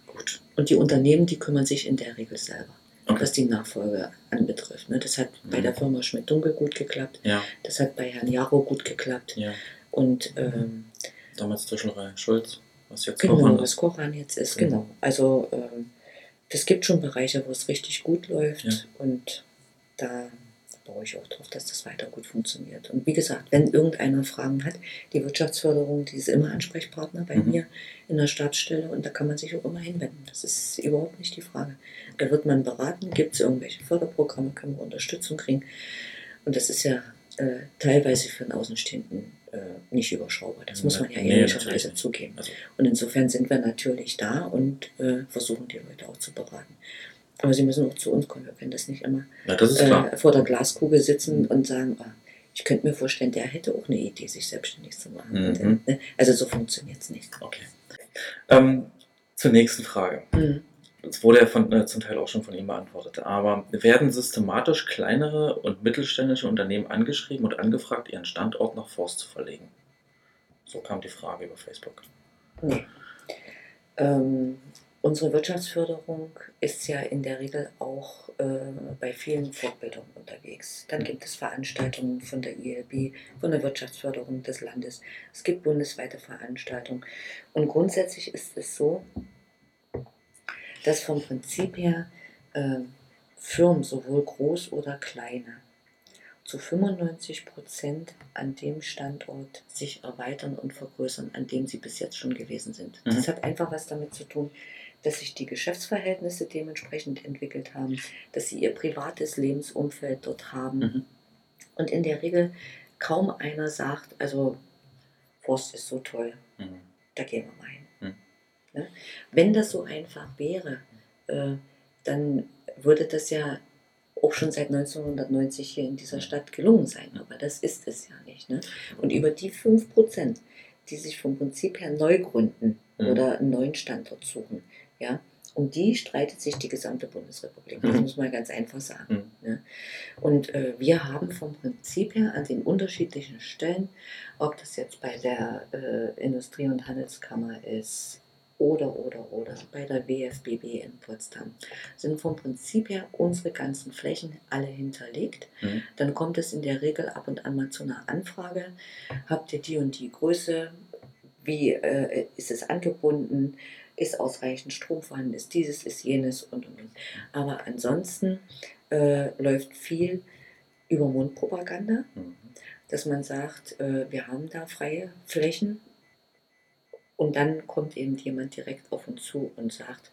Gut. Und die Unternehmen, die kümmern sich in der Regel selber, Okay. was die Nachfolge anbetrifft. Ne? Das hat bei Mhm. der Firma Schmidt-Dunkel gut geklappt, Ja, das hat bei Herrn Jaro gut geklappt. ja. Und ähm, Damals Tischlerei Schulz, was jetzt genau, was ist. Koran jetzt ist, Genau. genau. Also ähm, das gibt schon Bereiche, wo es richtig gut läuft Ja. und da baue ich auch drauf, dass das weiter gut funktioniert. Und wie gesagt, wenn irgendeiner Fragen hat, die Wirtschaftsförderung, die ist immer Ansprechpartner bei Mhm. mir in der Stabsstelle und da kann man sich auch immer hinwenden. Das ist überhaupt nicht die Frage. Da wird man beraten, gibt es irgendwelche Förderprogramme, können wir Unterstützung kriegen. Und das ist ja äh, teilweise für einen Außenstehenden äh, nicht überschaubar. Das muss man ja Nee, ehrlicherweise zugeben. Also, Und insofern sind wir natürlich da und äh, versuchen die Leute auch zu beraten. Aber sie müssen auch zu uns kommen. Wir können das nicht immer ja, das äh, vor der Glaskugel sitzen und sagen, ah, ich könnte mir vorstellen, der hätte auch eine Idee, sich selbstständig zu machen. Mhm. Ne? Also so funktioniert es nicht. Okay. Ähm, zur nächsten Frage. Mhm. Das wurde ja von, äh, zum Teil auch schon von ihm beantwortet. Aber werden systematisch kleinere und mittelständische Unternehmen angeschrieben und angefragt, ihren Standort nach Forst zu verlegen? So kam die Frage über Facebook. Nee. Ähm, unsere Wirtschaftsförderung ist ja in der Regel auch äh, bei vielen Fortbildungen unterwegs. Dann gibt es Veranstaltungen von der ILB, von der Wirtschaftsförderung des Landes. Es gibt bundesweite Veranstaltungen. Und grundsätzlich ist es so, dass vom Prinzip her äh, Firmen, sowohl groß oder kleine, zu 95 Prozent an dem Standort sich erweitern und vergrößern, an dem sie bis jetzt schon gewesen sind. Mhm. Das hat einfach was damit zu tun, dass sich die Geschäftsverhältnisse dementsprechend entwickelt haben, dass sie ihr privates Lebensumfeld dort haben. Mhm. Und in der Regel kaum einer sagt, also Forst ist so toll, Mhm. da gehen wir mal hin. Mhm. Ne? Wenn das so einfach wäre, äh, dann würde das ja auch schon seit 1990 hier in dieser Stadt gelungen sein. Aber das ist es ja nicht. Ne? Und über die 5%, die sich vom Prinzip her neu gründen Mhm. oder einen neuen Standort suchen, ja, um die streitet sich die gesamte Bundesrepublik. Das Mhm. muss man ganz einfach sagen. Mhm. Ne? Und äh, wir haben vom Prinzip her an den unterschiedlichen Stellen, ob das jetzt bei der äh, Industrie- und Handelskammer ist oder, oder, oder bei der WFBB in Potsdam, sind vom Prinzip her unsere ganzen Flächen alle hinterlegt. Mhm. Dann kommt es in der Regel ab und an mal zu einer Anfrage. Habt ihr die und die Größe? Wie äh, ist es angebunden? Ist ausreichend Strom vorhanden? Ist dieses, ist jenes und und und. Aber ansonsten äh, läuft viel über Mundpropaganda, Mhm. dass man sagt, äh, wir haben da freie Flächen und dann kommt eben jemand direkt auf uns zu und sagt,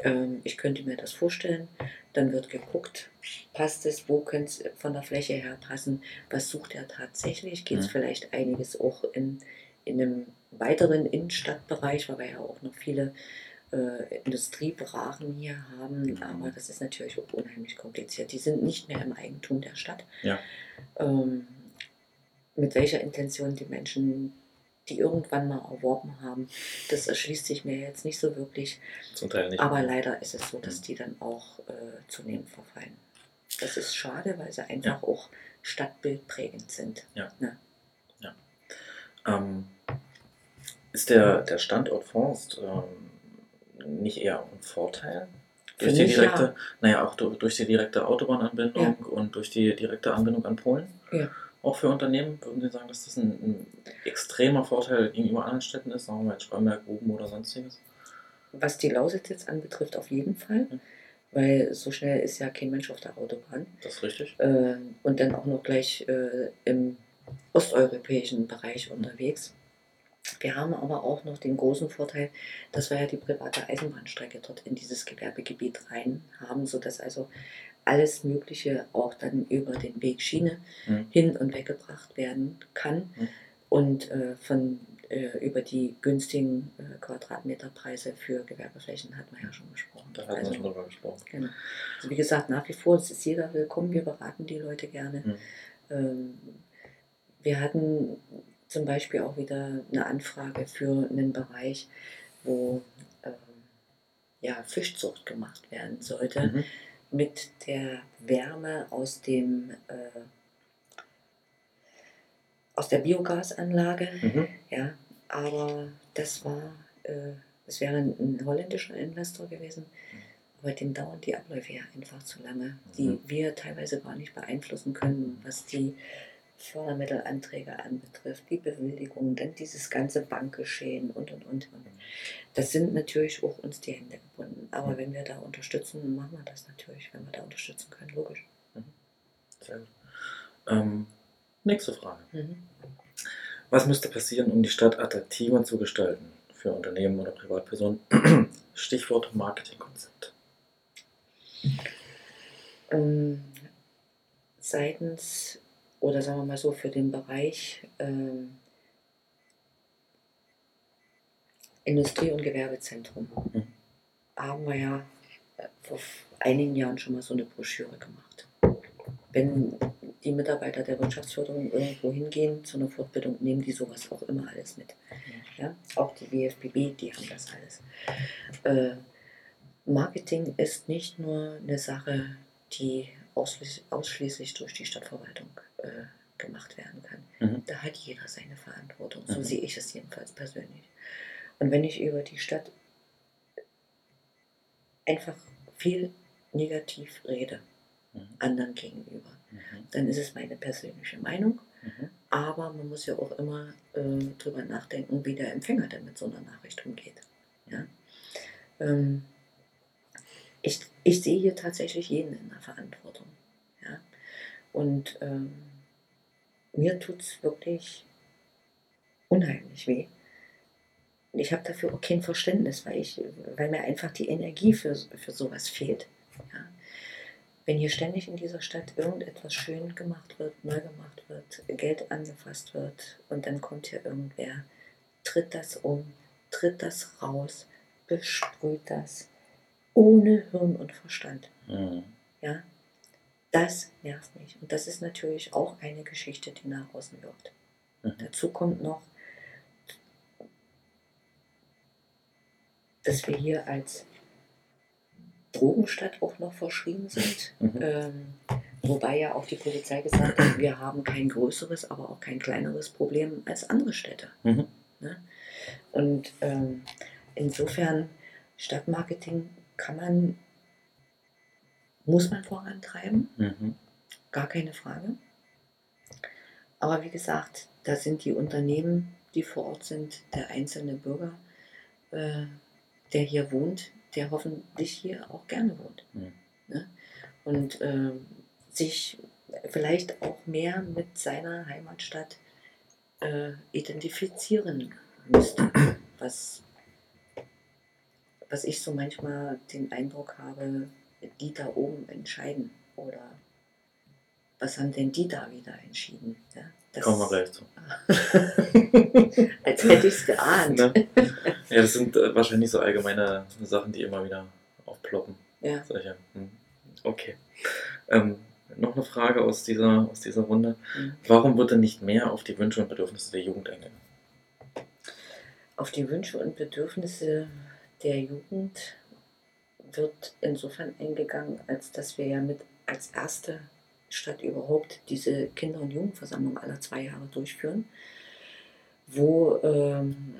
ähm, ich könnte mir das vorstellen. Dann wird geguckt, passt es, wo könnte es von der Fläche her passen, was sucht er tatsächlich, geht es Mhm. vielleicht einiges auch in, in einem weiteren Innenstadtbereich, weil wir ja auch noch viele äh, Industriebrachen hier haben, Mhm. aber das ist natürlich auch unheimlich kompliziert. Die sind nicht mehr im Eigentum der Stadt. Ja. Ähm, mit welcher Intention die Menschen die irgendwann mal erworben haben, das erschließt sich mir jetzt nicht so wirklich. Zum Teil nicht. Aber leider ist es so, dass Mhm. die dann auch äh, zunehmend verfallen. Das ist schade, weil sie einfach auch stadtbildprägend sind. Ähm, ist der, der Standort Forst ähm, nicht eher auch ein Vorteil? Durch die direkte, ja. naja, auch durch, durch die direkte Autobahnanbindung und durch die direkte Anbindung an Polen? Ja. Auch für Unternehmen, würden Sie sagen, dass das ein, ein extremer Vorteil gegenüber anderen Städten ist, sagen wir mal jetzt Spremberg, Ruben oder sonstiges? Was die Lausitz jetzt anbetrifft, auf jeden Fall. Mhm. Weil so schnell ist ja kein Mensch auf der Autobahn. Das ist richtig. Äh, und dann auch noch gleich äh, im osteuropäischen Bereich unterwegs. Wir haben aber auch noch den großen Vorteil, dass wir ja die private Eisenbahnstrecke dort in dieses Gewerbegebiet rein haben, sodass also alles Mögliche auch dann über den Weg Schiene Mhm. hin und weggebracht werden kann. Mhm. Und äh, von äh, über die günstigen äh, Quadratmeterpreise für Gewerbeflächen hat man ja schon gesprochen. Da hatten wir Also, schon drüber gesprochen. Genau. Also wie gesagt, nach wie vor es ist jeder willkommen. Wir beraten die Leute gerne. Mhm. Ähm, wir hatten zum Beispiel auch wieder eine Anfrage für einen Bereich, wo ähm, ja, Fischzucht gemacht werden sollte Mhm. mit der Wärme aus dem äh, aus der Biogasanlage. Mhm. Ja, aber das war, äh, es wäre ein, ein holländischer Investor gewesen, aber dem dauern die Abläufe ja einfach zu lange, die Mhm. wir teilweise gar nicht beeinflussen können, was die Fördermittelanträge anbetrifft, die Bewilligung, dann dieses ganze Bankgeschehen und und und. und. Das sind natürlich auch uns die Hände gebunden. Aber Mhm. wenn wir da unterstützen, machen wir das natürlich, wenn wir da unterstützen können, logisch. Sehr gut. Ähm, nächste Frage. Mhm. Was müsste passieren, um die Stadt attraktiver zu gestalten für Unternehmen oder Privatpersonen? Stichwort Marketingkonzept. Ähm, seitens, oder sagen wir mal so, für den Bereich ähm, Industrie- und Gewerbezentrum Mhm. haben wir ja äh, vor einigen Jahren schon mal so eine Broschüre gemacht. Wenn die Mitarbeiter der Wirtschaftsförderung irgendwo hingehen zu einer Fortbildung, nehmen die sowas auch immer alles mit. Ja? Auch die WFBB, die haben das alles. Äh, Marketing ist nicht nur eine Sache, die ausschließlich, durch die Stadtverwaltung äh, gemacht werden kann. Mhm. Da hat jeder seine Verantwortung. So Mhm. sehe ich es jedenfalls persönlich. Und wenn ich über die Stadt einfach viel negativ rede, Mhm. anderen gegenüber, Mhm. dann ist es meine persönliche Meinung. Mhm. Aber man muss ja auch immer äh, drüber nachdenken, wie der Empfänger denn mit so einer Nachricht umgeht. Ja? Ähm, ich, ich sehe hier tatsächlich jeden in der Verantwortung. Ja? Und ähm, mir tut es wirklich unheimlich weh. Ich habe dafür auch kein Verständnis, weil, ich, weil mir einfach die Energie für, für sowas fehlt. Ja? Wenn hier ständig in dieser Stadt irgendetwas schön gemacht wird, neu gemacht wird, Geld angefasst wird und dann kommt hier irgendwer, tritt das um, tritt das raus, besprüht das, ohne Hirn und Verstand. Mhm. Ja, das nervt mich. Und das ist natürlich auch eine Geschichte, die nach außen wirkt. Mhm. Dazu kommt noch, dass wir hier als Drogenstadt auch noch verschrien sind. Mhm. Ähm, wobei ja auch die Polizei gesagt hat, wir haben kein größeres, aber auch kein kleineres Problem als andere Städte. Mhm. Ne? Und ähm, insofern, Stadtmarketing kann man, muss man vorantreiben, Mhm. gar keine Frage. Aber wie gesagt, da sind die Unternehmen, die vor Ort sind, der einzelne Bürger, äh, der hier wohnt, der hoffentlich hier auch gerne wohnt. Mhm. Ne? Und ähm, sich vielleicht auch mehr mit seiner Heimatstadt äh, identifizieren müsste. Was, was ich so manchmal den Eindruck habe, die da oben entscheiden. Oder was haben denn die da wieder entschieden? Ja, das- Kommen wir gleich zu. Als hätte ich es geahnt. Ne? Ja, das sind äh, wahrscheinlich so allgemeine Sachen, die immer wieder aufploppen. Ja. Solche. Mhm. Okay. Ähm, noch eine Frage aus dieser, aus dieser Runde. Mhm. Warum wird denn nicht mehr auf die Wünsche und Bedürfnisse der Jugend eingegangen? Auf die Wünsche und Bedürfnisse der Jugend wird insofern eingegangen, als dass wir ja mit als erste Stadt überhaupt diese Kinder- und Jugendversammlung aller zwei Jahre durchführen, wo ähm,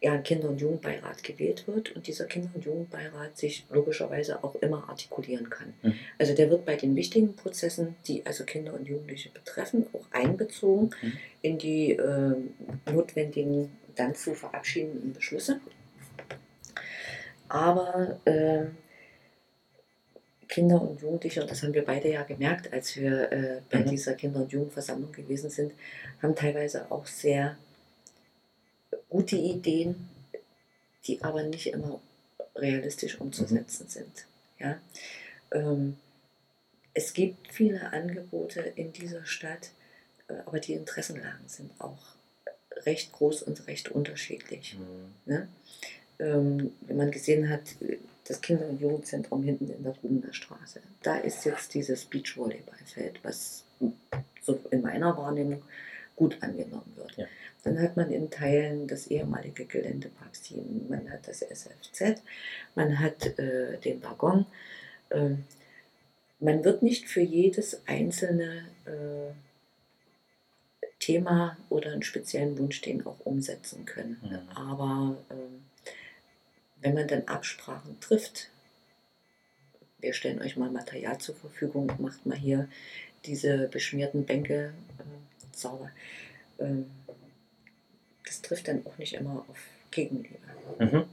ja ein Kinder- und Jugendbeirat gewählt wird und dieser Kinder- und Jugendbeirat sich logischerweise auch immer artikulieren kann. Mhm. Also der wird bei den wichtigen Prozessen, die also Kinder und Jugendliche betreffen, auch einbezogen Mhm. in die ähm, notwendigen dann zu verabschiedenden Beschlüsse. Aber ähm, Kinder und Jugendliche, und das haben wir beide ja gemerkt, als wir äh, bei Mhm. dieser Kinder- und Jugendversammlung gewesen sind, haben teilweise auch sehr gute Ideen, die aber nicht immer realistisch umzusetzen sind. Ja? Ähm, es gibt viele Angebote in dieser Stadt, äh, aber die Interessenlagen sind auch recht groß und recht unterschiedlich. Mhm. Ne? Ähm, wenn man gesehen hat, äh, das Kinder- und Jugendzentrum hinten in der Rubener Straße, da ist jetzt dieses Beachvolleyballfeld, was so in meiner Wahrnehmung gut angenommen wird. Ja. Dann hat man in Teilen das ehemalige Geländeparksteam, man hat das SFZ, man hat äh, den Waggon. Ähm, man wird nicht für jedes einzelne äh, Thema oder einen speziellen Wunsch den auch umsetzen können. Mhm. Aber ähm, wenn man dann Absprachen trifft, wir stellen euch mal Material zur Verfügung, macht mal hier diese beschmierten Bänke äh, sauber. Ähm, das trifft dann auch nicht immer auf Gegenliebe. Mhm.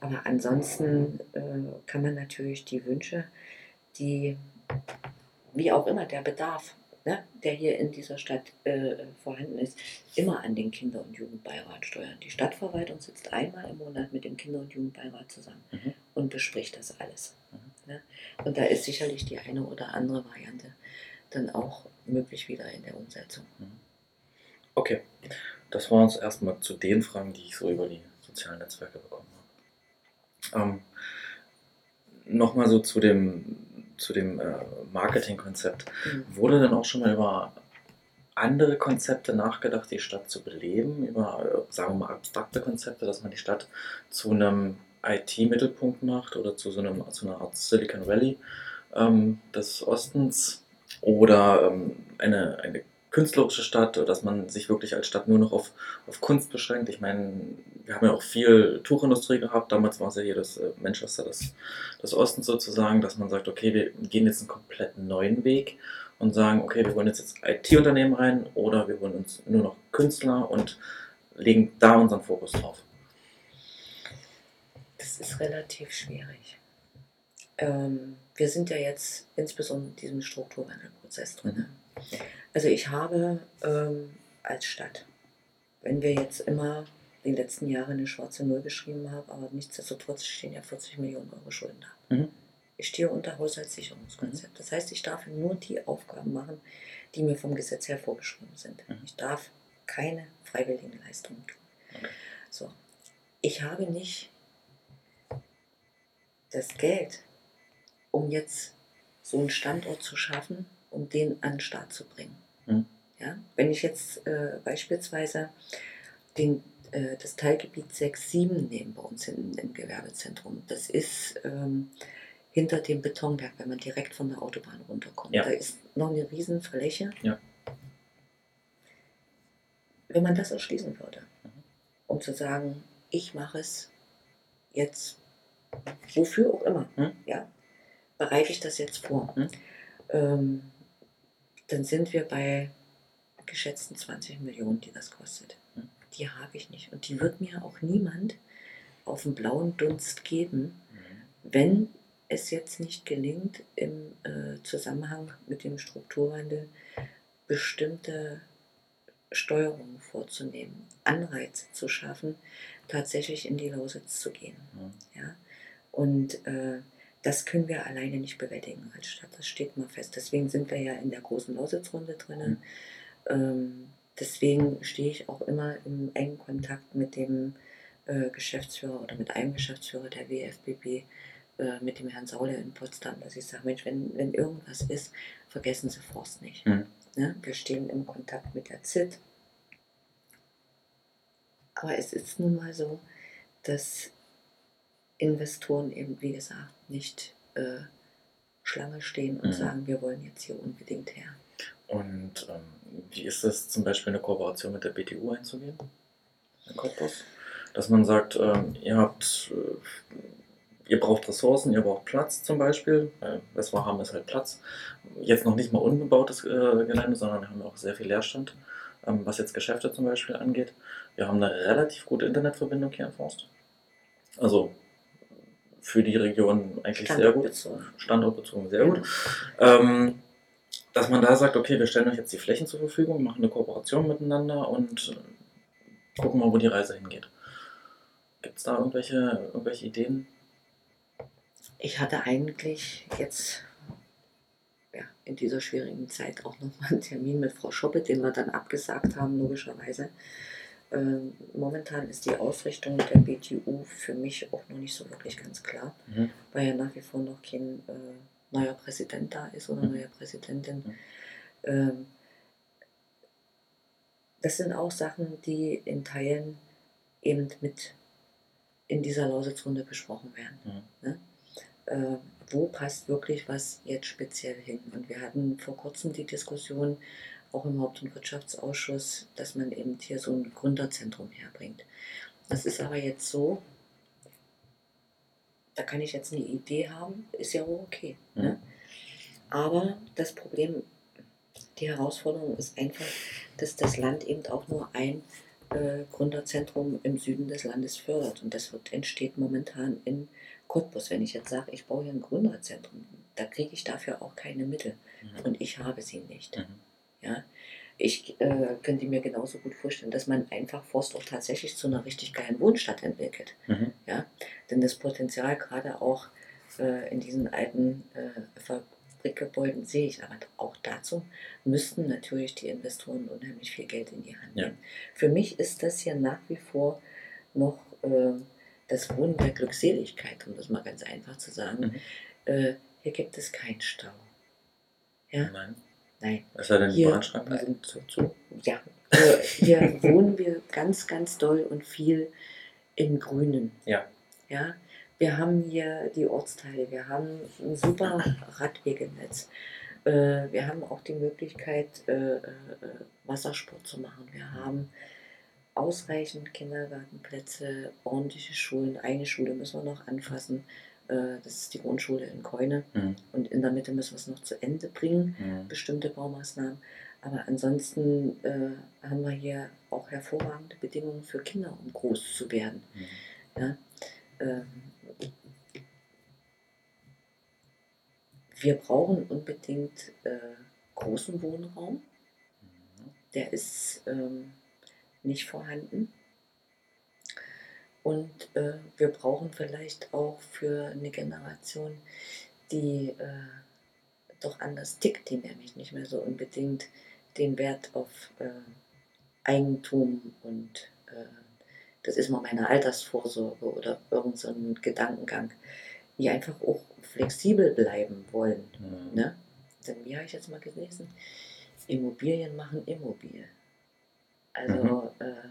Aber ansonsten äh, kann man natürlich die Wünsche, die, wie auch immer, der Bedarf, ne, der hier in dieser Stadt äh, vorhanden ist, immer an den Kinder- und Jugendbeirat steuern. Die Stadtverwaltung sitzt einmal im Monat mit dem Kinder- und Jugendbeirat zusammen Mhm. und bespricht das alles. Mhm. Ne? Und da ist sicherlich die eine oder andere Variante dann auch möglich wieder in der Umsetzung. Okay. Das waren es erstmal zu den Fragen, die ich so über die sozialen Netzwerke bekommen habe. Ähm, Nochmal so zu dem, zu dem äh, Marketingkonzept. Mhm. Wurde denn auch schon mal über andere Konzepte nachgedacht, die Stadt zu beleben? Über, sagen wir mal, abstrakte Konzepte, dass man die Stadt zu einem IT-Mittelpunkt macht oder zu so einem, zu einer Art Silicon Valley ähm, des Ostens? Oder ähm, eine, eine künstlerische Stadt, dass man sich wirklich als Stadt nur noch auf, auf Kunst beschränkt. Ich meine, wir haben ja auch viel Tuchindustrie gehabt. Damals war es ja hier das äh, Manchester des, des Ostens sozusagen, dass man sagt, okay, wir gehen jetzt einen komplett neuen Weg und sagen, okay, wir wollen jetzt, jetzt IT-Unternehmen rein oder wir wollen uns nur noch Künstler und legen da unseren Fokus drauf. Das ist relativ schwierig. Ähm, wir sind ja jetzt insbesondere in diesem Strukturwandelprozess drin. Mhm. Also ich habe ähm, als Stadt, wenn wir jetzt immer die letzten Jahre eine schwarze Null geschrieben haben, aber nichtsdestotrotz stehen ja 40 Millionen Euro Schulden da. Mhm. Ich stehe unter Haushaltssicherungskonzept. Das heißt, ich darf nur die Aufgaben machen, die mir vom Gesetz her vorgeschrieben sind. Mhm. Ich darf keine freiwilligen Leistungen tun. Okay. So. Ich habe nicht das Geld, um jetzt so einen Standort zu schaffen, um den an den Start zu bringen. Mhm. Ja? Wenn ich jetzt äh, beispielsweise den, äh, das Teilgebiet 6-7 nehme bei uns in, im Gewerbezentrum, das ist ähm, hinter dem Betonberg, wenn man direkt von der Autobahn runterkommt. Ja. Da ist noch eine riesen Fläche. Ja. Wenn man das erschließen würde, Mhm. um zu sagen, ich mache es jetzt, wofür auch immer, Mhm. ja, bereite ich das jetzt vor, Mhm. ähm, dann sind wir bei geschätzten 20 Millionen, die das kostet. Mhm. Die habe ich nicht. Und die wird mir auch niemand auf den blauen Dunst geben, wenn es jetzt nicht gelingt, im äh, Zusammenhang mit dem Strukturwandel bestimmte Steuerungen vorzunehmen, Anreize zu schaffen, tatsächlich in die Lausitz zu gehen. Mhm. Ja? Und äh, das können wir alleine nicht bewältigen als Stadt, das steht mal fest. Deswegen sind wir ja in der großen Lausitzrunde drin. Ähm, deswegen stehe ich auch immer im engen Kontakt mit dem äh, Geschäftsführer oder mit einem Geschäftsführer der WFBB, äh, mit dem Herrn Saule in Potsdam, dass ich sage, Mensch, wenn, wenn irgendwas ist, vergessen Sie Forst nicht. Mhm. Ne? Wir stehen im Kontakt mit der ZIT. Aber es ist nun mal so, dass Investoren eben, wie gesagt, nicht äh, Schlange stehen und Mhm. sagen, wir wollen jetzt hier unbedingt her. Und ähm, wie ist es zum Beispiel eine Kooperation mit der BTU einzugehen? In Cottbus? Dass man sagt, ähm, ihr habt, äh, ihr braucht Ressourcen, ihr braucht Platz zum Beispiel. Äh, haben, ist halt Platz. Jetzt noch nicht mal unbebautes äh, Gelände, sondern wir haben auch sehr viel Leerstand, ähm, was jetzt Geschäfte zum Beispiel angeht. Wir haben eine relativ gute Internetverbindung hier in Forst. Also für die Region eigentlich sehr gut. Standortbezogen. Sehr gut. Ähm, dass man da sagt, okay, wir stellen euch jetzt die Flächen zur Verfügung, machen eine Kooperation miteinander und gucken mal, wo die Reise hingeht. Gibt es da irgendwelche, irgendwelche Ideen? Ich hatte eigentlich jetzt ja, in dieser schwierigen Zeit auch nochmal einen Termin mit Frau Schoppe, den wir dann abgesagt haben, logischerweise. Ähm, momentan ist die Ausrichtung der BTU für mich auch noch nicht so wirklich ganz klar, Mhm. weil ja nach wie vor noch kein äh, neuer Präsident da ist oder Mhm. neue Präsidentin. Mhm. Ähm, das sind auch Sachen, die in Teilen eben mit in dieser Lausitzrunde besprochen werden. Ne? Äh, wo passt wirklich was jetzt speziell hin? Und wir hatten vor kurzem die Diskussion, auch im Haupt- und Wirtschaftsausschuss, dass man eben hier so ein Gründerzentrum herbringt. Das ist aber jetzt so, da kann ich jetzt eine Idee haben, ist ja auch okay. Ne? Aber das Problem, die Herausforderung ist einfach, dass das Land eben auch nur ein äh, Gründerzentrum im Süden des Landes fördert. Und das wird, entsteht momentan in Cottbus. Wenn ich jetzt sage, ich baue hier ein Gründerzentrum, da kriege ich dafür auch keine Mittel. Mhm. Und ich habe sie nicht. Mhm. Ja? Ich äh, könnte mir genauso gut vorstellen, dass man einfach Forst auch tatsächlich zu einer richtig geilen Wohnstadt entwickelt. Mhm. Denn das Potenzial gerade auch äh, in diesen alten äh, Fabrikgebäuden sehe ich. Aber auch dazu müssten natürlich die Investoren unheimlich viel Geld in die Hand Ja. nehmen. Für mich ist das hier nach wie vor noch äh, das Wohnen der Glückseligkeit, um das mal ganz einfach zu sagen. Mhm. Äh, hier gibt es keinen Stau. Ja, Nein. Nein. Es sei denn, die sind zu. zu. Ja, äh, hier wohnen wir ganz, ganz doll und viel im Grünen. Ja. Ja, wir haben hier die Ortsteile, wir haben ein super Radwegenetz. Äh, wir haben auch die Möglichkeit, äh, äh, Wassersport zu machen. Wir haben ausreichend Kindergartenplätze, ordentliche Schulen. Eine Schule müssen wir noch anfassen. Äh, das ist die Grundschule in Keune. Mhm. Und in der Mitte müssen wir es noch zu Ende bringen, Mhm. bestimmte Baumaßnahmen. Aber ansonsten äh, haben wir hier auch hervorragende Bedingungen für Kinder, um groß zu werden. Mhm. Ja? Ähm, wir brauchen unbedingt äh, großen Wohnraum. Der ist ähm, nicht vorhanden. Und äh, wir brauchen vielleicht auch für eine Generation, die äh, doch anders tickt, die nämlich nicht mehr so unbedingt den Wert auf äh, Eigentum und äh, das ist mal meine Altersvorsorge oder irgend so Gedankengang, die einfach auch flexibel bleiben wollen. Mhm. Ne? Denn wie habe ich jetzt mal gelesen? Immobilien machen immobil. Also, äh,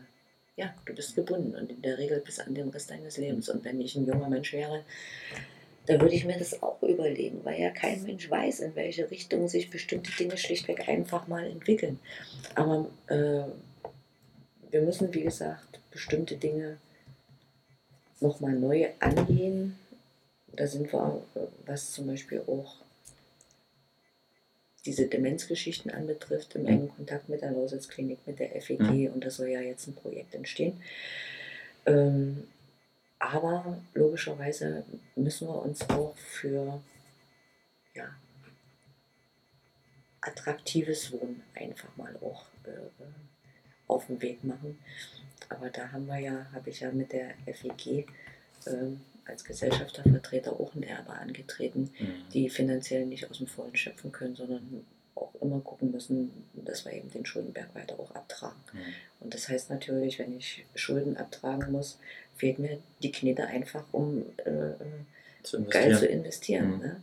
ja, du bist gebunden und in der Regel bis an den Rest deines Lebens. Und wenn ich ein junger Mensch wäre, dann würde ich mir das auch überlegen, weil ja kein Mensch weiß, in welche Richtung sich bestimmte Dinge schlichtweg einfach mal entwickeln. Aber äh, wir müssen, wie gesagt, bestimmte Dinge nochmal neu angehen. Da sind wir, äh, was zum Beispiel auch diese Demenzgeschichten anbetrifft, im engen Kontakt mit der Lausitzklinik, mit der FEG und da soll ja jetzt ein Projekt entstehen. Ähm, aber logischerweise müssen wir uns auch für ja, attraktives Wohnen einfach mal auch äh, auf den Weg machen. Aber da haben wir ja, habe ich ja mit der FEG ähm, als Gesellschaftervertreter auch ein Erbe angetreten, Mhm. die finanziell nicht aus dem Vollen schöpfen können, sondern auch immer gucken müssen, dass wir eben den Schuldenberg weiter auch abtragen. Mhm. Und das heißt natürlich, wenn ich Schulden abtragen muss, fehlt mir die Knete einfach, um äh, Zu geil zu investieren. Mhm. Ne?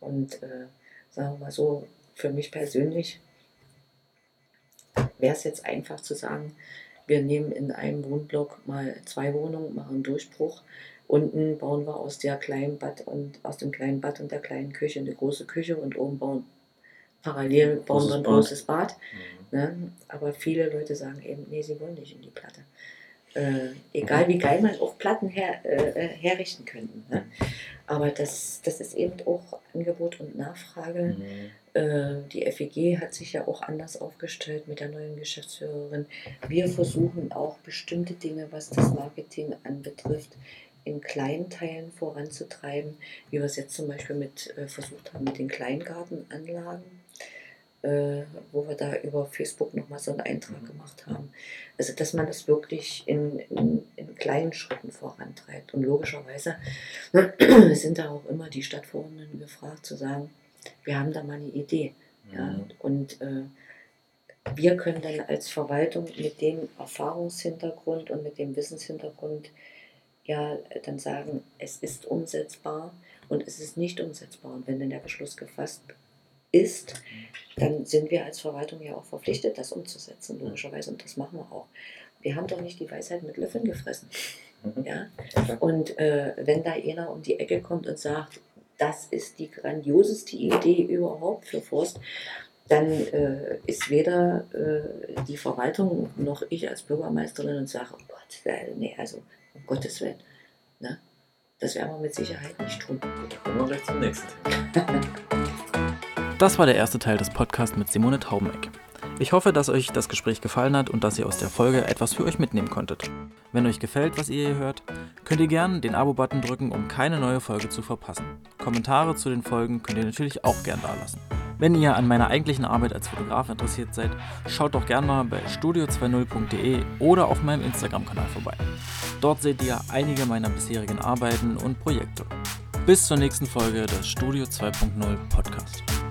Und äh, sagen wir mal so, für mich persönlich wäre es jetzt einfach zu sagen, wir nehmen in einem Wohnblock mal zwei Wohnungen, machen einen Durchbruch. Unten bauen wir aus der kleinen Bad und aus dem kleinen Bad und der kleinen Küche eine große Küche und oben bauen parallel bauen wir ein Großes Bad. Mhm. Ne? Aber viele Leute sagen eben, nee, sie wollen nicht in die Platte. Äh, egal wie geil man auch Platten her, äh, äh, herrichten könnten. Ne? Aber das, das ist eben auch Angebot und Nachfrage. Mhm. Äh, die FEG hat sich ja auch anders aufgestellt mit der neuen Geschäftsführerin. Wir versuchen auch bestimmte Dinge, was das Marketing anbetrifft, in kleinen Teilen voranzutreiben, wie wir es jetzt zum Beispiel mit äh, versucht haben mit den Kleingartenanlagen, äh, wo wir da über Facebook nochmal so einen Eintrag Mhm. gemacht haben. Also dass man das wirklich in, in, in kleinen Schritten vorantreibt. Und logischerweise sind da auch immer die Stadtverordneten gefragt zu sagen, wir haben da mal eine Idee. Ja? Mhm. Und äh, wir können dann als Verwaltung mit dem Erfahrungshintergrund und mit dem Wissenshintergrund ja dann sagen, es ist umsetzbar und es ist nicht umsetzbar. Und wenn dann der Beschluss gefasst ist, dann sind wir als Verwaltung ja auch verpflichtet, das umzusetzen, logischerweise. Und das machen wir auch. Wir haben doch nicht die Weisheit mit Löffeln gefressen. Mhm. Ja? Und äh, wenn da einer um die Ecke kommt und sagt, das ist die grandioseste Idee überhaupt für Forst, dann äh, ist weder äh, die Verwaltung noch ich als Bürgermeisterin und sage, oh Gott, nee, also um Gottes Willen. Ne? Das werden wir mit Sicherheit nicht tun. Kommen wir gleich zum nächsten Thema. Das war der erste Teil des Podcasts mit Simone Taubeneck. Ich hoffe, dass euch das Gespräch gefallen hat und dass ihr aus der Folge etwas für euch mitnehmen konntet. Wenn euch gefällt, was ihr hier hört, könnt ihr gerne den Abo-Button drücken, um keine neue Folge zu verpassen. Kommentare zu den Folgen könnt ihr natürlich auch gern dalassen. Wenn ihr an meiner eigentlichen Arbeit als Fotograf interessiert seid, schaut doch gerne mal bei studio20.de oder auf meinem Instagram-Kanal vorbei. Dort seht ihr einige meiner bisherigen Arbeiten und Projekte. Bis zur nächsten Folge des Studio 2.0 Podcast.